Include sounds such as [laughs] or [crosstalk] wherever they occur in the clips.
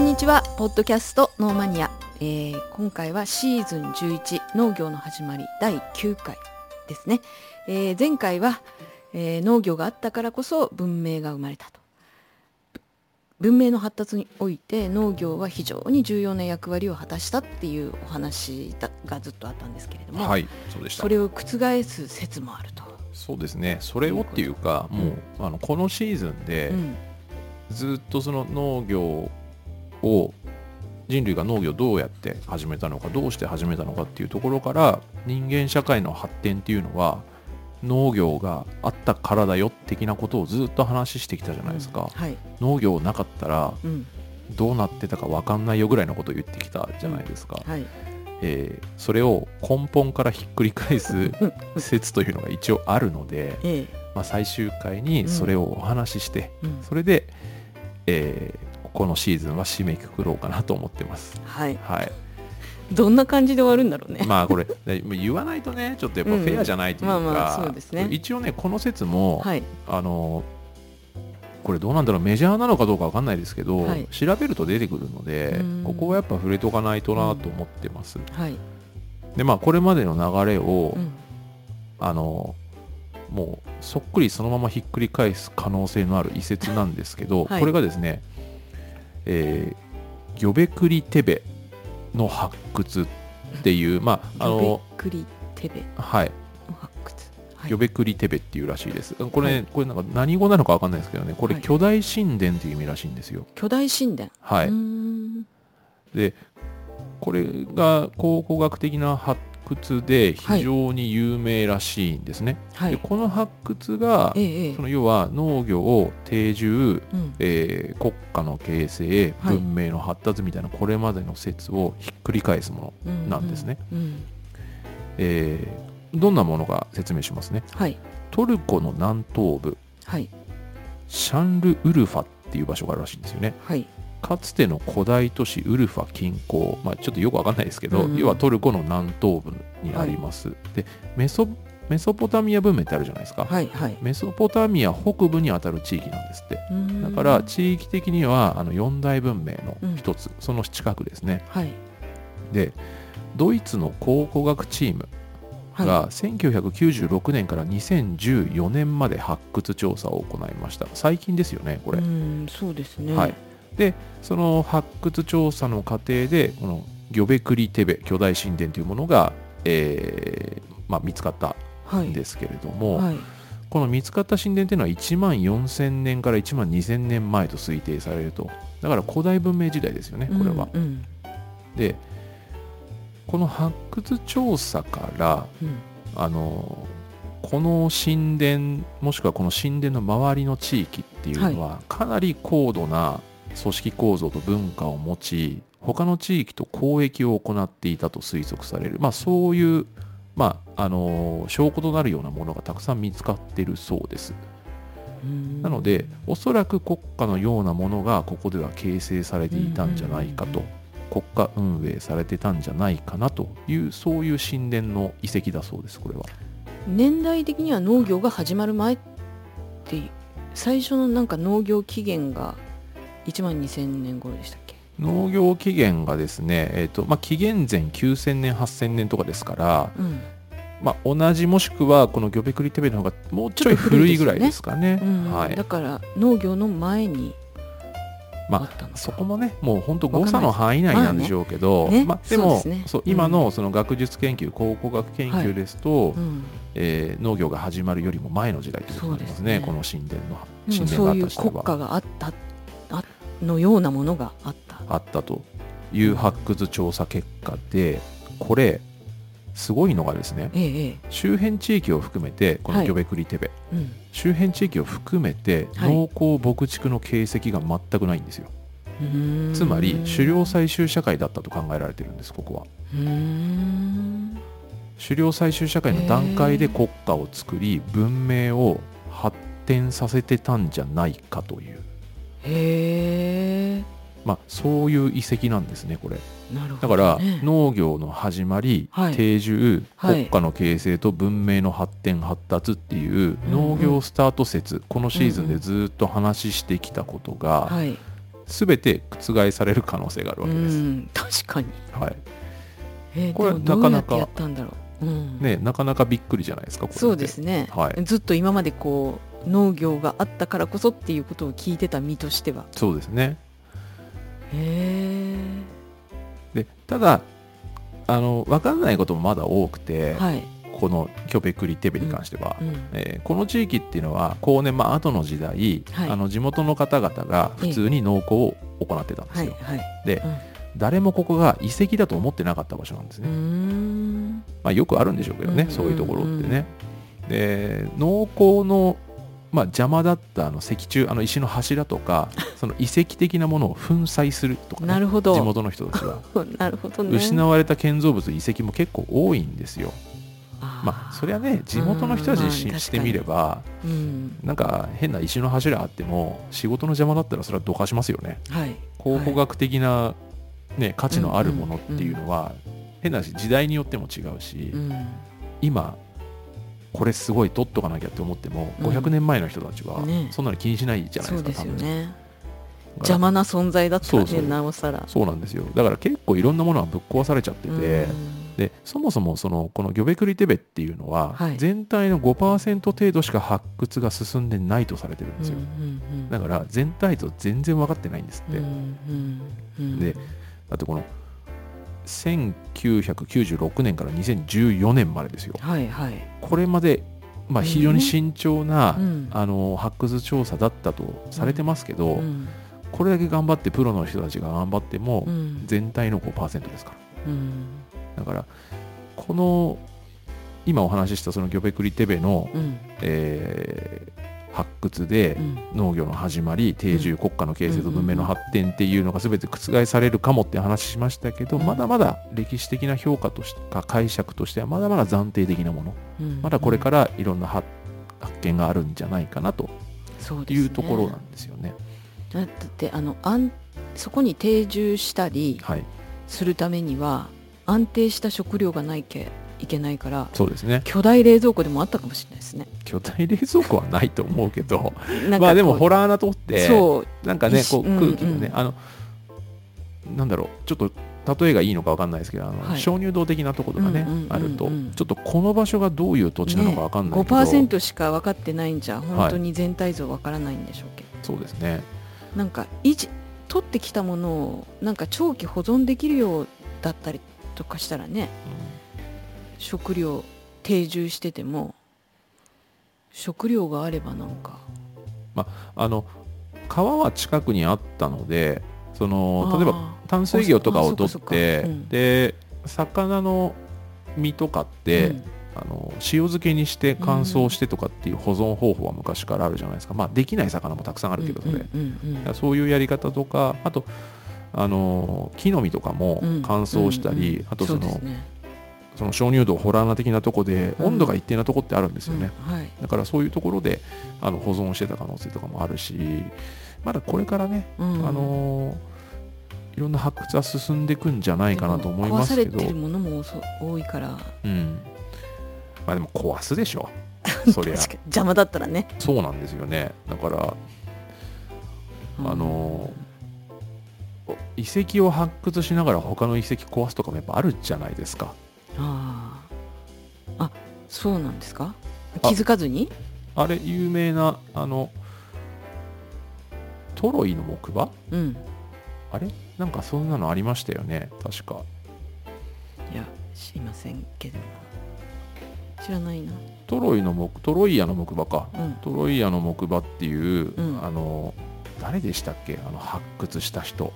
こんにちは。ポッドキャストノーマニア、えー今回はシーズン11農業の始まり第9回ですね、えー前回は、えー農業があったからこそ文明が生まれたと。文明の発達において農業は非常に重要な役割を果たしたっていうお話だがずっとあったんですけれども、はいそうでした。それを覆す説もあると、そうですね。それをっていうかうんもうあのこのシーズンでうん。ずっとその農業を人類が農業をどうやって始めたのかどうして始めたのかっていうところから人間社会の発展っていうのは農業があったからだよ的なことをずっと話してきたじゃないですか、はい、農業なかったらうん。どうなってたか分かんないよぐらいのことを言ってきたじゃないですか、はい。えーそれを根本からひっくり返す [laughs] 説というのが一応あるので、えまあ、最終回にそれをお話しして、えうん。それで、えーこのシーズンは締めくくろうかなと思ってます。はい、はい、どんな感じで終わるんだろうね。[laughs] まあこれで言わないとねちょっとやっぱフェアじゃないというか、うんまあまあそうですね。一応ねこの説も、はい、あのこれどうなんだろうメジャーなのかどうかわかんないですけど、はい。調べると出てくるのでうん。ここはやっぱ触れとかないとなと思ってます。はい、でまあこれまでの流れを、うん、あのもうそっくりそのままひっくり返す可能性のある遺説なんですけど、はい。これがですね、えー、ギョベクリテベの発掘っていう、まああのギョベクリテベはい、ギョベクリテベっていうらしいです。これ、ねこれなんか何語なのかわかんないですけどね、これはい巨大神殿っていう意味らしいんですよ。巨大神殿。はい。で、これが考古学的な発掘で非常に有名らしいんですね。はい。でこの発掘がええええ。その要は農業を定住、うん。えー国家の形成はい。文明の発達みたいなこれまでの説をひっくり返すもの、うん。なんですね。うん。えーどんなものか説明しますね。はい。トルコの南東部はい。シャンルウルファっていう場所があるらしいんですよね。はいかつての古代都市ウルファ近郊、まあ、ちょっとよくわかんないですけど、うん要はトルコの南東部にあります、でメソメソポタミア文明ってあるじゃないですか、はいはい。メソポタミア北部にあたる地域なんですって。だから地域的にはあの四大文明の一つ、その近くですね。はい。でドイツの考古学チームはい。が1996年から2014年まで発掘調査を行いました。最近ですよねこれ、うーんそうですね。はいでその発掘調査の過程でこのギョベクリテベ巨大神殿というものが、えーまあ、見つかったはい。んですけれども、はい。この見つかった神殿というのは1万4000年から1万2000年前と推定されると。だから古代文明時代ですよねこれは、うん。うんでこの発掘調査からうん。あのこの神殿もしくはこの神殿の周りの地域っていうのは、かなり高度な組織構造と文化を持ち他の地域と交易を行っていたと推測される、まあ、そういう、まあ、あの証拠となるようなものがたくさん見つかっているそうです。なのでおそらく国家のようなものがここでは形成されていたんじゃないかと国家運営されてたんじゃないかなというそういう神殿の遺跡だそうですこれは。年代的には農業が始まる前って最初のなんか農業起源が1万2000年頃でしたっけ？農業起源がですね、えーとまあ、紀元前9000年8000年とかですから、うん。まあ、同じもしくはこのギョベクリテベの方がもうちょい古いぐらいですかね。うん。はい。だから農業の前にあまあ、そこもねもう本当誤差の範囲内なんでしょうけど、まあね。まあ、でもそうね。そううん。今のその学術研究、考古学研究ですと、うん。えー農業が始まるよりも前の時代ということになりますね。ね。この神殿の神殿があった人は。国家があったあのようなものがあった。あったという発掘調査結果でこれすごいのがですねええええ。周辺地域を含めてこはい。のギョベクリテベ、うん。周辺地域を含めてはい。農耕牧畜の形跡が全くないんですよ、うーん。つまり狩猟採集社会だったと考えられてるんですここは。狩猟採集社会の段階で国家を作り文明を発展させてたんじゃないかというへえまあそういう遺跡なんですねこれ。なるほど、だからね、農業の始まり、はい。定住、はい。国家の形成と文明の発展発達っていううん農業スタート説、このシーズンでずっと話してきたことが、はい。全て覆される可能性があるわけです。うん。確かに、はい。えー、これなかなかやったんだろう、うん。ね、なかなかびっくりじゃないですかこれって。そうですね、はい。ずっと今までこう農業があったからこそっていうことを聞いてた身としては。そうですね。へえでただあの分かんないこともまだ多くて、はい、このキョベクリテベに関しては、うんえーこの地域っていうのは後年、まあ後の時代、はい。あの地元の方々が普通に農耕を行ってたんですよ、はいはい。でうん。誰もここが遺跡だと思ってなかった場所なんですね、ん。まあ、よくあるんでしょうけどね、うん。そういうところってね。で農耕の、まあ、邪魔だったあの石柱あの石の柱とか [laughs] その遺跡的なものを粉砕するとか、ね、なるほど。地元の人たちは。[laughs] なるほどね。失われた建造物遺跡も結構多いんですよ。まあそれはね地元の人たちにしてみればうん。なんか変な石の柱あっても仕事の邪魔だったらそれはどかしますよね。はい。考古学的な、ね、価値のあるものっていうのは、変な話時代によっても違うし、うん。今これすごい取っとかなきゃって思っても、うん。500年前の人たちはね。そんなの気にしないじゃないですか、ね。多分。邪魔な存在だったらねなおさらそうなんですよ。だから結構いろんなものがぶっ壊されちゃってて、うん。でそもそもそのこのギョベクリテベっていうのは、はい。全体の5%程度しか発掘が進んでないとされてるんですよ、うんうんだから全体像全然分かってないんですって、うんうんうん。でだってこの1996年から2014年までですよ。はいはい。これまで、まあ、非常に慎重な、うん。あの発掘調査だったとされてますけど、うん。これだけ頑張ってプロの人たちが頑張っても、うん。全体の5%ですから。うん。だからこの今お話ししたそのギョベクリテベの、うん。えー発掘でうん。農業の始まり定住国家の形成と文明の発展っていうのが全て覆されるかもって話しましたけど、うん。まだまだ歴史的な評価としてか解釈としてはまだまだ暫定的なもの。うん。まだこれからいろんな発発見があるんじゃないかなというところなんですよね。だってあの安そこに定住したりはい、するためには安定した食料がないけいけないからそうですね。巨大冷蔵庫でもあったかもしれないですね。巨大冷蔵庫はないと思うけど。まあでもホラー穴取ってそうなんかねこううん空気がね、うんあのなんだろうちょっと例えがいいのか分かんないですけどあの、はい。鍾乳洞的なところがね、うんうんうんうんあるとちょっとこの場所がどういう土地なのか分かんないけど、5%しか分かってないんじゃ本当に全体像分からないんでしょうけど、そうですねなんか維持取ってきたものをなんか長期保存できるようだったりとかしたらね食料定住してても食料があればなんか。あの川は近くにあったのでその例えば淡水魚とかを取って、うん。で魚の身とかって、うん。あの塩漬けにして乾燥してとかっていう保存方法は昔からあるじゃないですか、まあできない魚もたくさんあるけどそれ、そういうやり方とかあとあの木の実とかもうん。乾燥したり、うんうんあとそのうですねその鍾乳洞ホラー穴的なとこでうん。温度が一定なとこってあるんですよね、うん。はい。だからそういうところであの保存してた可能性とかもあるしまだこれからね、うん。あのいろんな発掘は進んでいくんじゃないかなと思いますけど。壊されてるものもそ多いから。うん。まあでも壊すでしょ。[laughs] そりゃ。邪魔だったらね、そうなんですよね。だからあの遺跡を発掘しながら他の遺跡壊すとかもやっぱあるじゃないですかあああそうなんですか？あ。気づかずに？あれ有名なあのトロイの木馬？うん。あれ？なんかそんなのありましたよね確か。いや知りませんけど知らないな。トロイの木トロイヤの木馬か。うん。トロイヤの木馬っていう、うん。あの誰でしたっけ？あの発掘した人。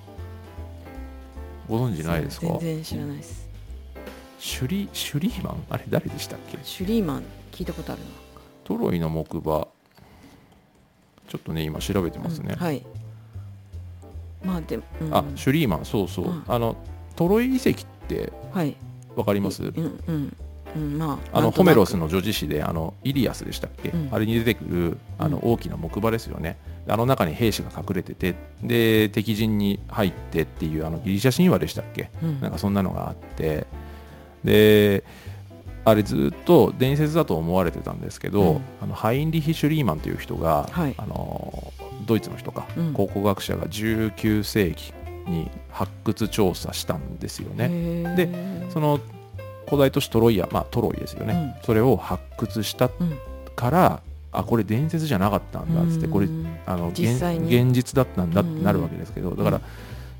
ご存知ないですか？全然知らないですシュリシュリーマン？あれ誰でしたっけ？シュリーマン聞いたことあるな。トロイの木馬。ちょっとね今調べてますね、うんはい。まあでも、うん、あシュリーマン。そうそう、うん。あのトロイ遺跡ってはい。わかります？うんうんうん。まああのホメロスの女子誌であのイリアスでしたっけ、うん。あれに出てくるあのうん。大きな木馬ですよね、あの中に兵士が隠れててで敵陣に入ってっていうあのギリシャ神話でしたっけ？うん。なんかそんなのがあってであれずっと伝説だと思われてたんですけど、うん。あのハインリヒ・シュリーマンという人が、はい。あのドイツの人か、うん。考古学者が19世紀に発掘調査したんですよね。ででその古代都市トロイア、まあ、トロイですよね、それを発掘したうん。からあこれ伝説じゃなかったんだっつってこれうんあの現実だったんだってなるわけですけど、だから、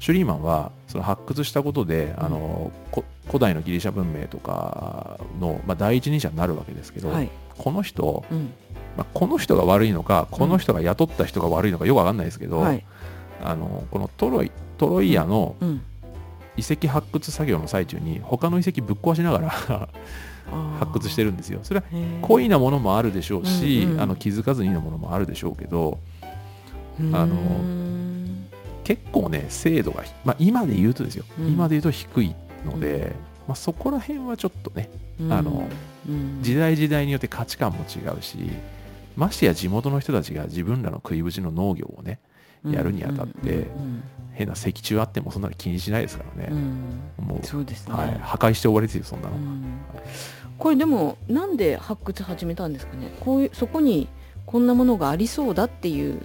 シュリーマンはその発掘したことで、あのこ古代のギリシャ文明とかの、まあ、第一人者になるわけですけど、はい。この人、うん。まあ、この人が悪いのかこの人が雇った人が悪いのかよくわかんないですけど、はい。あのこのトロイトロイアのうん。遺跡発掘作業の最中に他の遺跡ぶっ壊しながら [laughs] 発掘してるるんですよ。それは故意なものもあるでしょうし、うんうんあの気づかずにのものもあるでしょうけどああの結構ね精度が、まあ、今で言うとですよ、うん。今で言うと低いので、まあ、そこら辺はちょっとねあの時代時代によって価値観も違うしましてや地元の人たちが自分らの食いぶちの農業をねやるにあたって変な石柱あってもそんなの気にしないですからね、もう、そうですね、はい、破壊して終わりですよそんなの、うん。これでもなんで発掘始めたんですかね。こういうそこにこんなものがありそうだっていう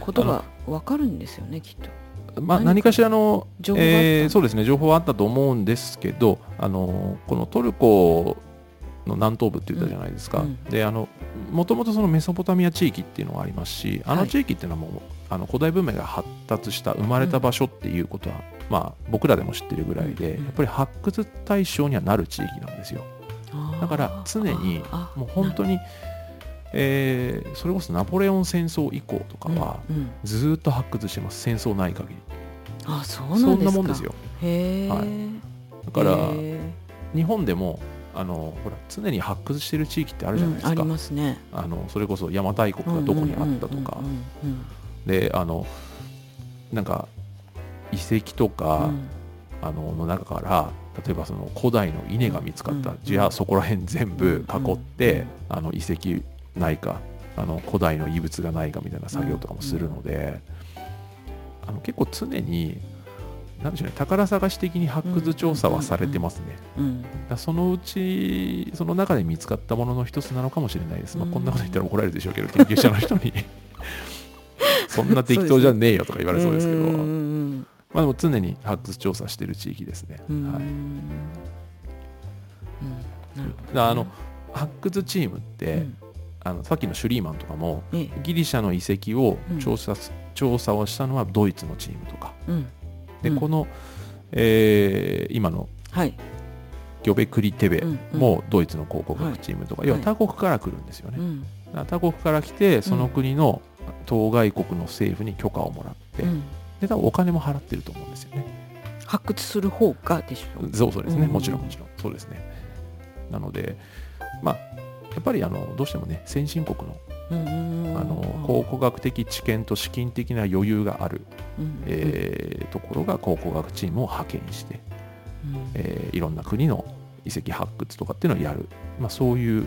ことが分かるんですよねきっと。まあ、何かしらの情報そうですね情報はあったと思うんですけどあのこのトルコの南東部って言ったじゃないですか、うんうん。であのもともとそのメソポタミア地域っていうのがありますしあはい。の地域っていうのはもう、あの古代文明が発達した生まれた場所っていうことは、まあ、僕らでも知ってるぐらいで、うんやっぱり発掘対象にはなる地域なんですよ。だから常にもう本当に、えーそれこそナポレオン戦争以降とかは、うんうん。ずーっと発掘してます。戦争ない限り。あそうなんですか。そんなもんですよ。へえ、はい。だからへ日本でもあのほら常に発掘してる地域ってあーるじゃないですか、うんありますね。あのそれこそ邪馬台国がどこにあったとか。うんうんうんであのなんか遺跡とうんか、うん。あのの中から例えばその古代の稲が見つかった、うんじゃあそこら辺全部囲って、うん。あの遺跡ないかあの古代の遺物がないかみたいな作業とかもするので、あの結構常になんでしょうね宝探し的に発掘調査はされてますね。うんだそのうちその中で見つかったものの一つなのかもしれないです、まあ、うん。こんなこと言ったら怒られるでしょうけど研究者の人に。[laughs] そんな適当じゃねえよとか言われそうですけど。まあでも常に発掘調査してる地域ですね、はい、あの発掘チームって、うんあのさっきのシュリーマンとかもええ。ギリシャの遺跡を調査す、調査をしたのはドイツのチームとか。うん。で、うん。この、えー今のはい。ギョベクリテベもドイツの考古学チームとか、要ははい他国から来るんですよね、うん。だから他国から来てその国の当該国の政府に許可をもらって、うん。で多分お金も払ってると思うんですよね。発掘する方がでしょそうそうですね、うん。もちろんもちろん。そうですね。なのでまあやっぱりあのどうしてもね先進国のうんあの考古学的知見と資金的な余裕がある、うんえーところが考古学チームを派遣して、うん。えーいろんな国の遺跡発掘とかっていうのをやる、まあ、そういう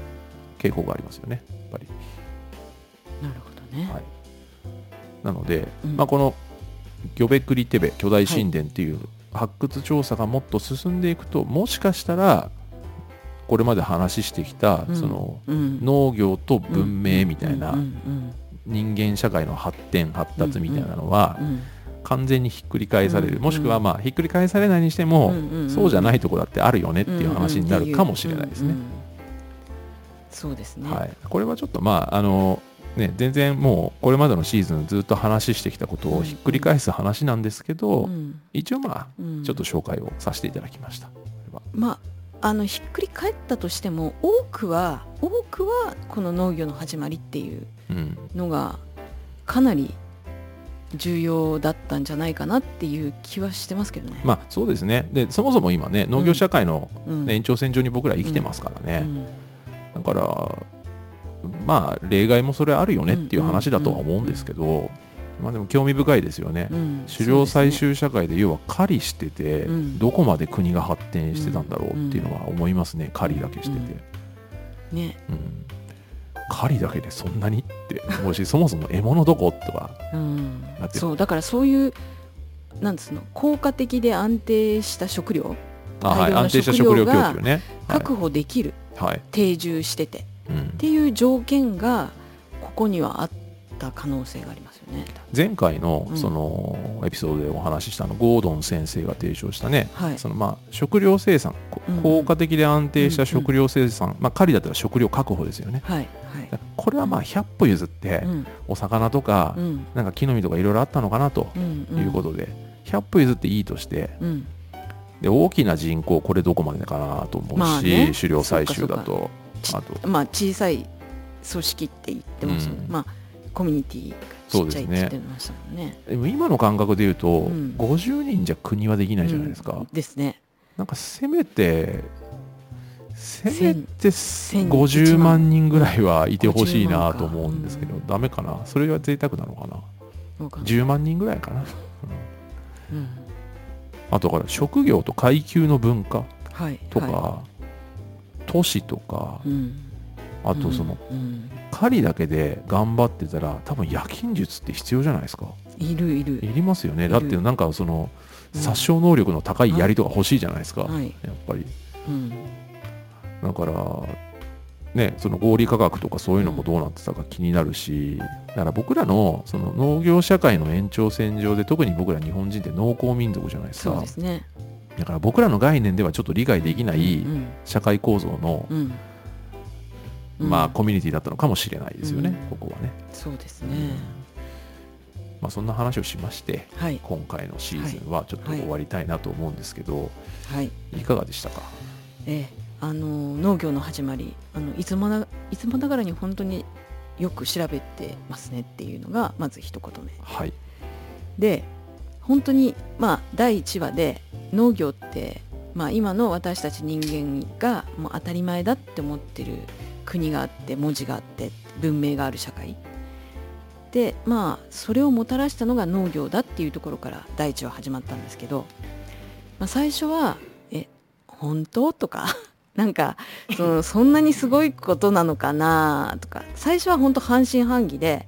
傾向がありますよねやっぱり。なるほどね。はい。なので、うん。まあ、このギョベクリテベ巨大神殿っていう発掘調査がもっと進んでいくと、もしかしたらこれまで話してきた、うん。そのうん。農業と文明みたいな人間社会の発展発達みたいなのは完全にひっくり返される、うんもしくはまあひっくり返されないにしても、そうじゃないとこだってあるよねっていう話になるかもしれないですね。そうですね。はい、これはちょっとまああのね全然もうこれまでのシーズンずっと話してきたことをひっくり返す話なんですけど、うん。一応まあうんちょっと紹介をさせていただきました。まああのひっくり返ったとしても多くは多くはこの農業の始まりっていううんのがかなり重要だったんじゃないかなっていう気はしてますけどね。まあそうですね。でそもそも今ね農業社会の、うん。ね延長線上に僕ら生きてますからね、うん。だからまあ例外もそれあるよねっていう話だとは思うんですけど、まあでも興味深いですよね。うん狩猟採集社会で要は狩りしてて、うん。どこまで国が発展してたんだろうっていうのは思いますね、狩りだけしてて、ね。うん。狩りだけでそんなにって思うしそもそも獲物どことかうん。そうだからそういうなんつうの効果的で安定した食料あ、はい、安定した食料供給ね。確保できる、はい、はい定住してて。っうん。ていう条件がここにはあった可能性があります。よね。前回のうん。そのエピソードでお話ししたのゴードン先生が提唱したね、はい。そのまあ食料生産こうん。効果的で安定した食料生産、まあ狩りだったら食料確保ですよね。はい。はい。これはまあ100歩譲ってうん。お魚とかうん。なんか木の実とかいろいろあったのかなとうんうん。いうことで100歩譲っていいとしてうん。で大きな人口これどこまでかなと思うし、まあね。狩猟採集だとちあと。まあ小さい組織って言ってますよね。うん。まあコミュニティがちっちゃいって言ってましたもんね。でも今の感覚で言うと、うん。50人じゃ国はできないじゃないですか、うん。ですね。なんかせめてせめて千50万人ぐらいはいてほしいな50と思うんですけど、万。かダメかな？それは贅沢なのかな？わかんない。10万人ぐらいかな、うん。うん。あとから職業と階級の文化はい。とか、は都市とかいうん。あとそのうん狩りだけで頑張ってたら多分夜勤術って必要じゃないですかいるいるいりますよねだってなんかその殺傷能力の高い槍とか欲しいじゃないですか、はいやっぱりうんだからねその合理価格とかそういうのもどうなってたか気になるしだから僕らのその農業社会の延長線上で特に僕ら日本人って農耕民族じゃないですかすねだから僕らの概念ではちょっと理解できない社会構造の、うんうんまあコミュニティだったのかもしれないですよね、うん。ここはね、そうですね。まあ、そんな話をしましてはい。今回のシーズンはちょっと終わりたいなと思うんですけど、はい。い、かがでしたか？ええあの農業の始まりあのいつもないつもながらに本当によく調べてますねっていうのがまず一言目。はい。で本当にまあ第1話で農業って、まあ、今の私たち人間がもう当たり前だって思ってる国があって文字があって文明がある社会。でまあそれをもたらしたのが農業だっていうところから第1話始まったんですけど、まあ、最初は「え本当?」とか [laughs] なんかその [laughs] そんなにすごいことなのかな？とか最初は本当半信半疑で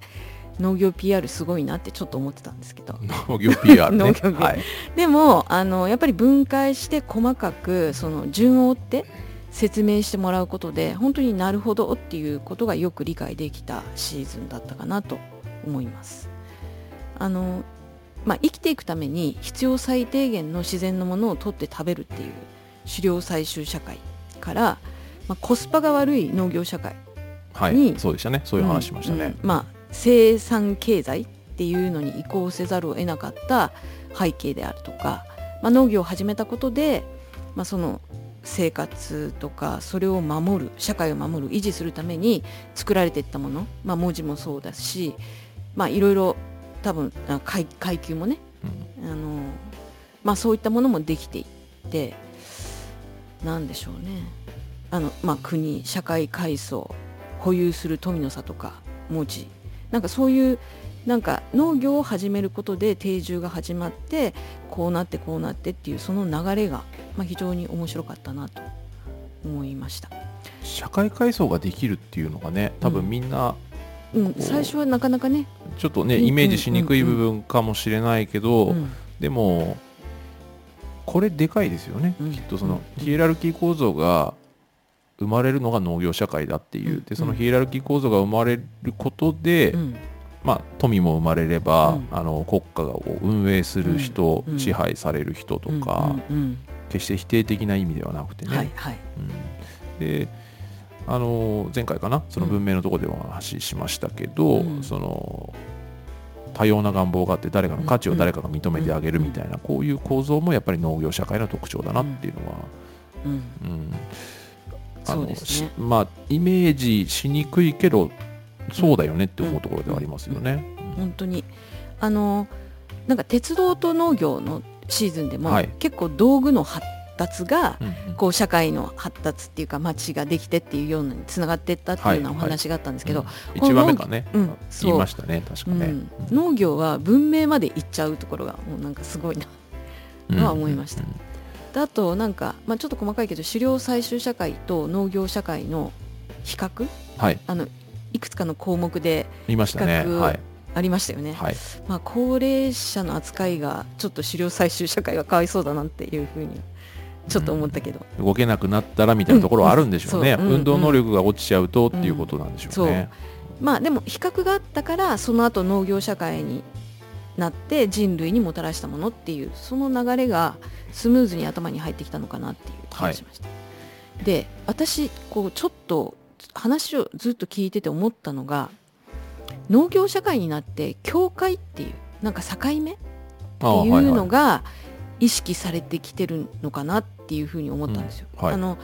農業 PR すごいなってちょっと思ってたんですけど。農業 PR ね。[laughs] 農業 PR はい、でもあのやっぱり分解して細かくその順を追って説明してもらうことで本当になるほどっていうことがよく理解できたシーズンだったかなと思います。あのまあ、生きていくために必要最低限の自然のものを取って食べるっていう狩猟採集社会から、まあ、コスパが悪い農業社会はいにそうでしたねそういう話しましたね、うんうんまあ、生産経済っていうのに移行せざるを得なかった背景であるとか、まあ、農業を始めたことで、まあ、その生活とかそれを守る社会を守る維持するために作られていったもの、まあ、文字もそうだし、まあ、いろいろ多分あ階階級もねうん。あの、まあ、そういったものもできていってなんでしょうね。あの、まあ、国社会階層保有する富の差とか文字。なんかそういうなんか農業を始めることで定住が始まってこうなってこうなってっていうその流れが、まあ、非常に面白かったなと思いました、社会階層ができるっていうのがね多分みんなうん、最初はなかなかね、ちょっとねうんイメージしにくい部分かもしれないけど、うん。でもこれでかいですよね、うん。きっとそのうん。ヒエラルキー構造が生まれるのが農業社会だっていう、うん。でそのヒエラルキー構造が生まれることで、うんまあ、富も生まれれば、うん。あの国家を運営する人、うん。支配される人とか、うんうん決して否定的な意味ではなくてね、はいはい。うん。であの前回かなその文明のところでお話ししましたけど、うん。その多様な願望があって誰かの価値を誰かが認めてあげるみたいな、こういう構造もやっぱり農業社会の特徴だなっていうのは、うん。うん。あのねしまあイメージしにくいけどそうだよねって思うところではありますよね。本当に。あのなんか鉄道と農業のシーズンでも、はい。結構道具の発達がうんうん。こう社会の発達っていうか街ができてっていうようなにつながっていったっていうようなおはいはい。話があったんですけど、うん。一話目かね、うん言そう。いましたね確かね。うん。農業は文明まで行っちゃうところがもうなんかすごいなうん。のは思いました。であとなんか、まあ、ちょっと細かいけど狩猟採集社会と農業社会の比較？はい。あのいくつかの項目で言いましたね。比較はい。ありましたよね、はい。まあ、高齢者の扱いがちょっと狩猟採集社会はかわいそうだなっていうふうにちょっと思ったけど、動けなくなったらみたいなところはあるんでしょうね、うん。そう。うん。運動能力が落ちちゃうとっていうことなんでしょうね。まあでも比較があったからその後農業社会になって人類にもたらしたものっていうその流れがスムーズに頭に入ってきたのかなっていう気がしました。で私こうちょっと話をずっと聞いてて思ったのが農業社会になって境界っていうなんか境目っていうのが意識されてきてるのかなっていうふうに思ったんですよ。うんはい。あの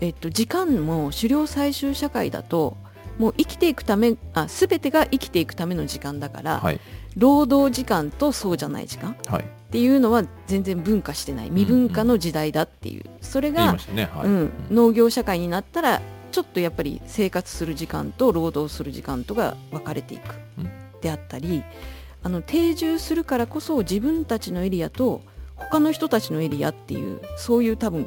えっと、時間も狩猟採集社会だともう生きていくためあ全てが生きていくための時間だから、はい。労働時間とそうじゃない時間っはい。ていうのは全然分化してない未分化の時代だっていう、それが言いま、したねはい、うん、農業社会になったらちょっとやっぱり生活する時間と労働する時間とが分かれていく、うん。であったりあの定住するからこそ自分たちのエリアと他の人たちのエリアっていうそういう多分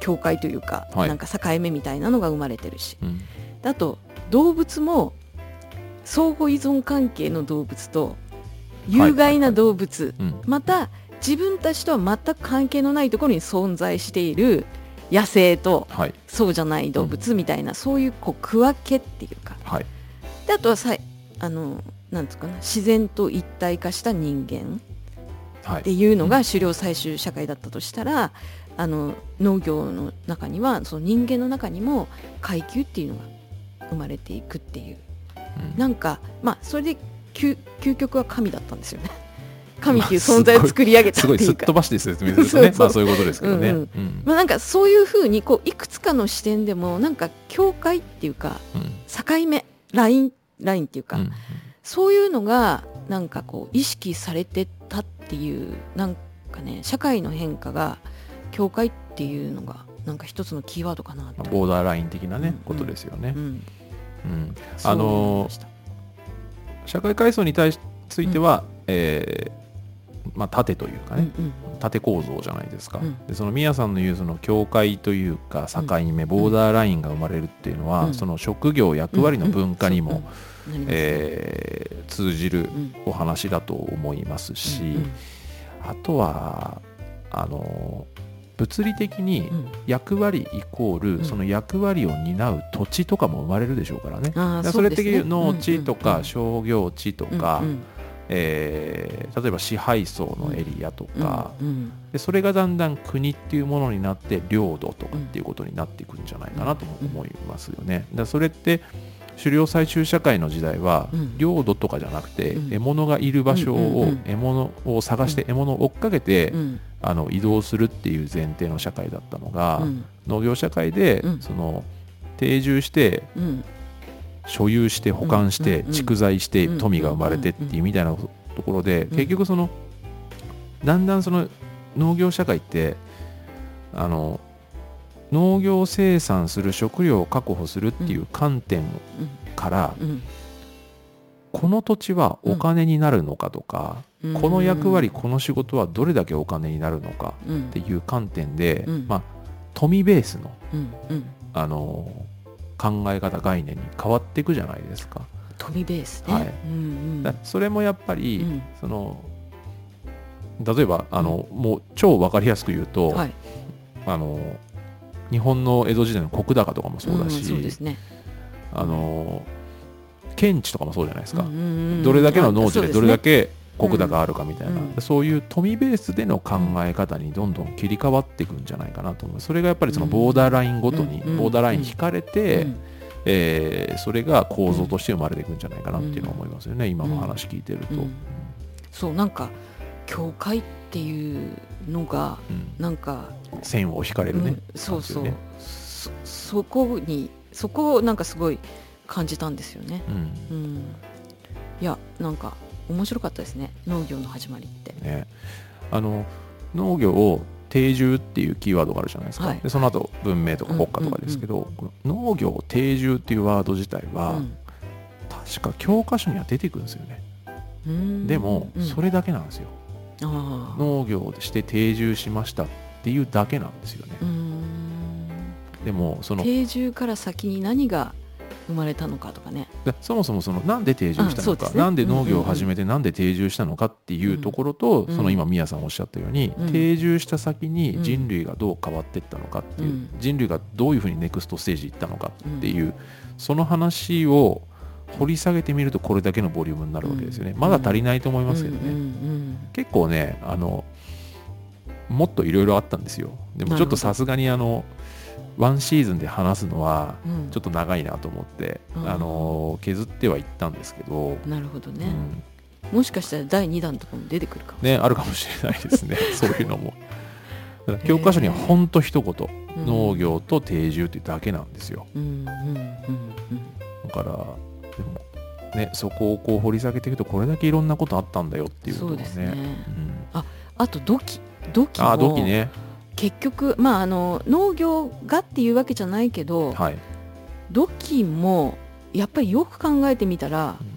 境界というか、はい。なんか境目みたいなのが生まれてるし。うん。であと動物も相互依存関係の動物と有害な動物、うん。また自分たちとは全く関係のないところに存在している野生とはい。そうじゃない動物みたいな、そういうこう区分けっていうか。はい。であとはさいあのなんつうかな自然と一体化した人間はい。っていうのが狩猟採集社会だったとしたら、あの農業の中にはその人間の中にも階級っていうのが生まれていくっていう。うん。なんかまあそれで究究極は神だったんですよね神っていう存在を作り上げたすごいっていうか。すっ飛ばして説明するとね。[laughs] まあそういうことですけどね。うんうん。まあ、なんかそういうふうにこういくつかの視点でもなんか境界っていうかうん境目ラインラインっていうか、うんそういうのがなんかこう意識されてたっていうなんかね社会の変化が境界っていうのがなんか一つのキーワードかなボーダーライン的なね、うんことですよね。う。ん、うん。あの社会階層に対しついては、えーまあ、縦というかね、うん縦構造じゃないですか、うん。でその宮さんの言うその境界というか境目、ボーダーラインが生まれるっていうのは、うん。その職業役割の文化にも、うん。うん。えー通じるうん。お話だと思いますし、うん。あとはあの物理的にうん。役割イコール、うん。その役割を担う土地とかも生まれるでしょうからね。あーだからそれ的農地とかうんうん。商業地とか、うん。うんえー例えば支配層のエリアとか、うんうん。でそれがだんだん国っていうものになって領土とかっていうことになっていくんじゃないかなとも思いますよね。だそれって狩猟採集社会の時代はうん。領土とかじゃなくてうん。獲物がいる場所を獲物を探して獲物を追っかけてうん。あの移動するっていう前提の社会だったのがうん。農業社会でうん。その定住してうん所有して保管して蓄財してうん富が生まれてっていうみたいなところでん。結局そのだんだんその農業社会ってあの農業生産する食料を確保するっていう観点からうん。この土地はお金になるのかとかうん。この役割この仕事はどれだけお金になるのかうん。っていう観点でうん。まあ富ベースのあの考え方概念に変わっていくじゃないですか。富ベースね、はい。うんうん。だそれもやっぱり、うん。その例えばあの、もう超わかりやすく言うと、はい。あの日本の江戸時代の石高とかもそうだし、んそうですね。あの検地とかもそうじゃないですか、うんうんうん。どれだけの農地でどれだけ石高があるかみたいな、うん。そういう富ベースでの考え方にどんどん切り替わっていくんじゃないかなと思うそれがやっぱりそのボーダーラインごとに、うん。ボーダーライン引かれて、うん。えーそれが構造として生まれていくんじゃないかなっていうのは思いますよね、今の話聞いてると。うん。そうなんか境界っていうのがうん。なんか、線を引かれるね、うん。そうそう、感そそこにそこをなんかすごい感じたんですよね。うん。うん、いやなんか面白かったですね。農業の始まりって。ね、あの農業を定住っていうキーワードがあるじゃないですか、はい。でその後文明とか国家とかですけど、農業定住っていうワード自体は、うん。確か教科書には出てくるんですよね、うん。でもうん。それだけなんですよ、農業して定住しましたっていうだけなんですよね、うん。でもその定住から先に何が生まれたのかとかね。でそもそもそのなんで定住したのか、ね。なんで農業を始めてなんで定住したのかっていうところと、うんその今宮さんおっしゃったように、うん。定住した先にうん。人類がどう変わっていったのかっていう、うん。人類がどういうふうにネクストステージ行ったのかっていう、その話を掘り下げてみるとこれだけのボリュームになるわけですよね、まだ足りないと思いますけどね、結構ねあのもっといろいろあったんですよ。でもちょっとさすがにあのワンシーズンで話すのはちょっと長いなと思って、うん。あの削ってはいったんですけど、なるほどね、うん。もしかしたら第2弾とかも出てくるかも、ねあるかもしれないですね。[laughs] そういうのも。教科書にはほんと一言、うん。農業と定住ってだけなんですよ。うんだからでもねそこをこう掘り下げていくとこれだけいろんなことあったんだよっていうことがね。ね。うん。あと土器。土器あ土器もね結局まああの農業がっていうわけじゃないけどはい。土器もやっぱりよく考えてみたらうん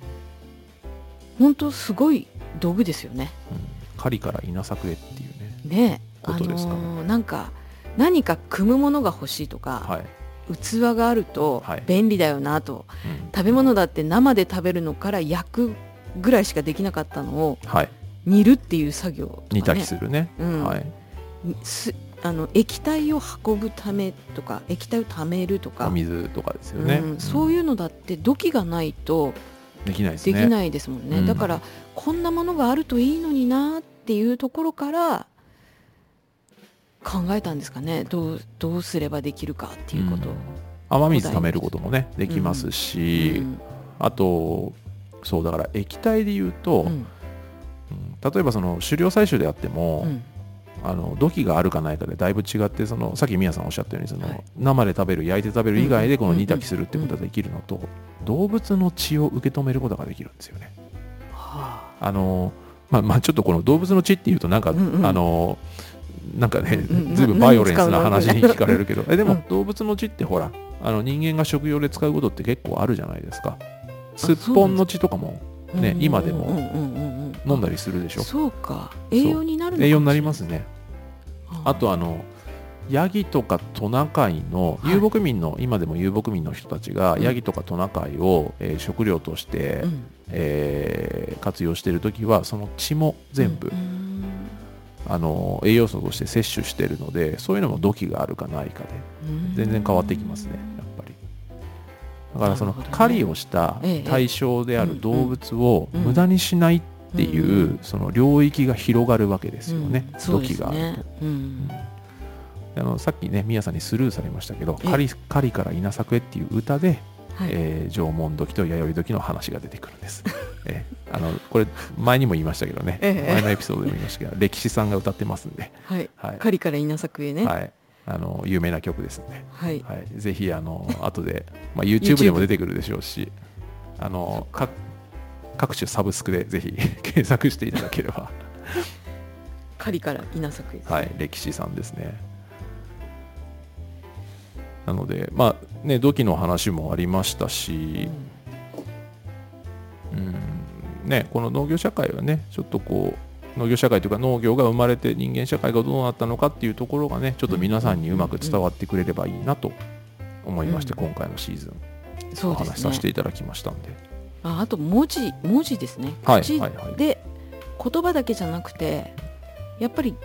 本当すごい道具ですよね。うん。狩りから稲作へっていうね。ね。あことですかのーなんか何か組むものが欲しいとか、はい、器があるとはい。便利だよなと、うん。食べ物だって生で食べるのから焼くぐらいしかできなかったのをはい、煮るっていう作業とか、ね、煮炊きするね、うん。はい、すあの液体を運ぶためとか液体を貯めるとか。お水とかですよね、うん、そういうのだって土器がないとできないですね。できないですもんね。うん。だからこんなものがあるといいのになっていうところから考えたんですかね。どうどうすればできるかっていうこと。を、雨水貯めることもねできますし、うん。あとそうだから液体で言うと、うん。うん。例えばその狩猟採集であっても、うんあの土器があるかないかでだいぶ違ってそのさっき宮さんおっしゃったようにその、はい。生で食べる焼いて食べる以外でこのうん煮炊きするってことができるのと、動物の血を受け止めることができるんですよね。はあ。のまあまあちょっとこの動物の血っていうとなんか、うんうんあのなんかね、ずいぶんバイオレンスな話に聞かれるけど。[laughs] えでうんも動物の血ってほらあの人間が食用で使うことって結構あるじゃないですか。すっぽんの血とかもあね今でも飲んだりするでしょ。そうか。栄養になる栄養になりますねああとあのヤギとかトナカイのはい。遊牧民の、今でも遊牧民の人たちがうん。ヤギとかトナカイを、えー食料として、うん。えー活用している時はその血も全部、うん。あの栄養素として摂取しているのでそういうのも土器があるかないかでうん。全然変わってきますねやっぱり。だからその狩りをしたええ。対象である動物をうん無駄にしないっていう、うんその領域が広がるわけですよね、うん。そうです土器がうん。あのさっきね宮さんにスルーされましたけど「ええ。狩りから稲作へ」っていう歌で、はい。えー縄文土器と弥生土器の話が出てくるんです、[laughs] ええ。あのこれ前にも言いましたけどね、ええ。前のエピソードでも言いましたけど [laughs] 歴史さんが歌ってますんで、はい。はい。狩りから稲作へね。はい、あの有名な曲ですんで、はい。はい、ぜひあの後で、まあ、YouTube でも出てくるでしょうしあの各各種サブスクでぜひ [laughs] 検索していただければ、狩りから稲作へ。はい、歴史さんですね。なのでまあね土器の話もありましたし、うん。ね、この農業社会はねちょっとこう農業社会というか農業が生まれて人間社会がどうなったのかっていうところがねちょっと皆さんにうまく伝わってくれればいいなと思いまして、うん。今回のシーズン。お話しさせていただきましたんで、ああと文字文字ですね。はい口はいはい。で言葉だけじゃなくてやっぱり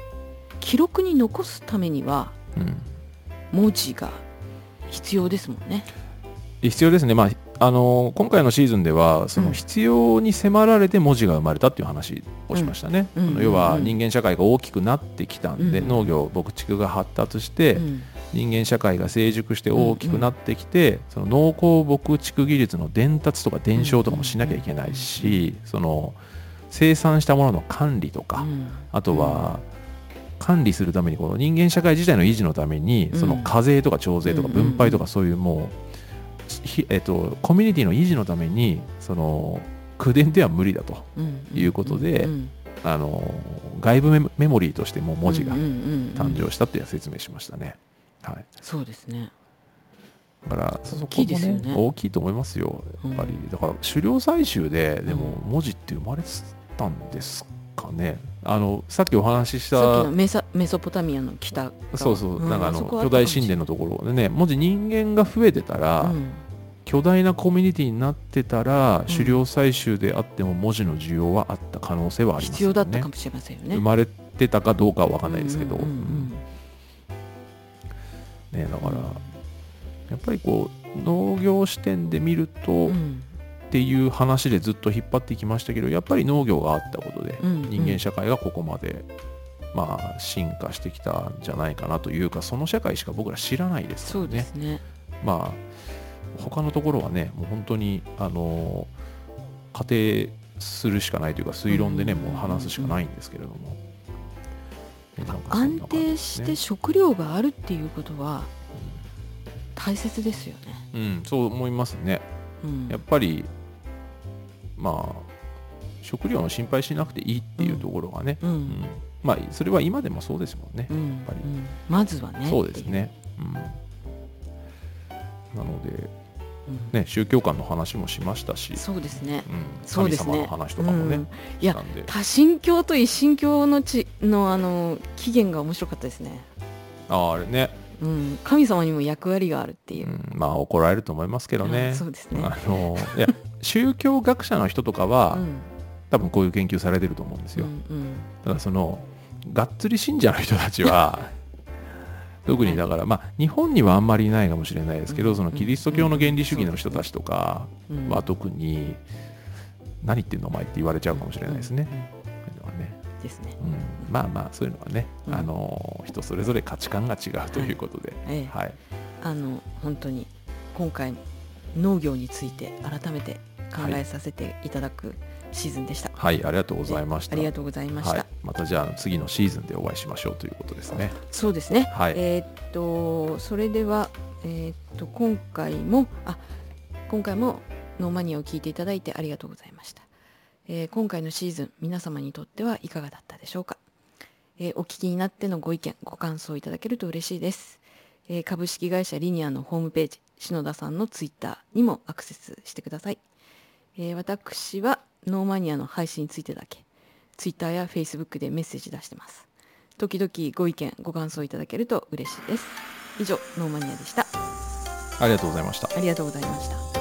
記録に残すためにはうん、文字が必要ですもんね。必要ですね、まあ、あの今回のシーズンではそうのん。必要に迫られて文字が生まれたっていう話をしましたね、うん。要はうん。人間社会が大きくなってきたんで、うん。農業牧畜が発達して、うん人間社会が成熟して大きくなってきて、その農耕牧畜技術の伝達とか伝承とかもしなきゃいけないし、その生産したものの管理とか、うんあとは管理するためにこの人間社会自体の維持のためにその課税とか徴税とかうんうん分配とかそういうもう、ひえっと、コミュニティの維持のためにその口伝では無理だとうんいうことでうんあの外部メモリーとしても文字がうんうんうん。誕生したっていう説明しましたね。はい。そうですね。だからそこも大きいですよね。大きいと思いますよやっぱり、うん。だから狩猟採集ででも文字って生まれたんですかね。あのさっきお話ししたメソポタミアの北側。そうそう、なんかあの巨大神殿のところでね文字人間が増えてたら、うん。巨大なコミュニティになってたら、うん。狩猟採集であっても文字の需要はあった可能性はあります必よね。要だったかもしれませんよね。生まれてたかどうかは分かんないですけど、うんうんうんね、だからやっぱりこう農業視点で見ると、っていう話でずっと引っ張ってきましたけどやっぱり農業があったことでうん。人間社会がここまで、まあ、進化してきたんじゃないかなというかその社会しか僕ら知らないですからね。ね。まあ他のところはねもう本当にあの仮定するしかないというか推論でね、うん。もう話すしかないんですけれども、安定して食料があるっていうことは大切ですよね。うん、そう思いますね。うん。やっぱりまあ食料の心配しなくていいっていうところがね、うん。うん。まあそれは今でもそうですもんね、うんやっぱり。うん。まずはね。そうですね、う。ん、なので、うんね、宗教観の話もしましたし、そうですね。うん、そうですね。神様の話とかもね、うん。いや多神教と一神教のちのあの起源が面白かったですね、ああれね、うん、神様にも役割があるっていう。う、ん、まあ怒られると思いますけどね。あそうですね、あのいや宗教学者の人とかは、うん。多分こういう研究されてると思うんですよ、うんうん。ただそのがっつり信者の人たちは [laughs] 特にだから、まあ日本にはあんまりいないかもしれないですけど、うん。そのキリスト教の原理主義の人たちとかうん。は特に何言ってんのお前って言われちゃうかもしれないですね。ですね、うん、まあまあそういうのはね、うん。あの人それぞれ価値観が違うということで、ええはい、あの本当に今回農業について改めて考えさせていただくシーズンでした、はい、ありがとうございました。ありがとうございました、はい、またじゃあ次のシーズンでお会いしましょうということですね。そうですね。はい、えーっとそれでは、えーっと今回もあ今回もノーマニアを聞いていただいてありがとうございました、えー今回のシーズン皆様にとってはいかがだったでしょうか、えーお聞きになってのご意見ご感想いただけると嬉しいです、えー株式会社リニアのホームページ篠田さんのツイッターにもアクセスしてください、えー私はノーマニアの配信についてだけツイッターやフェイスブックでメッセージ出してます。時々ご意見ご感想いただけると嬉しいです。以上ノーマニアでした。ありがとうございました。ありがとうございました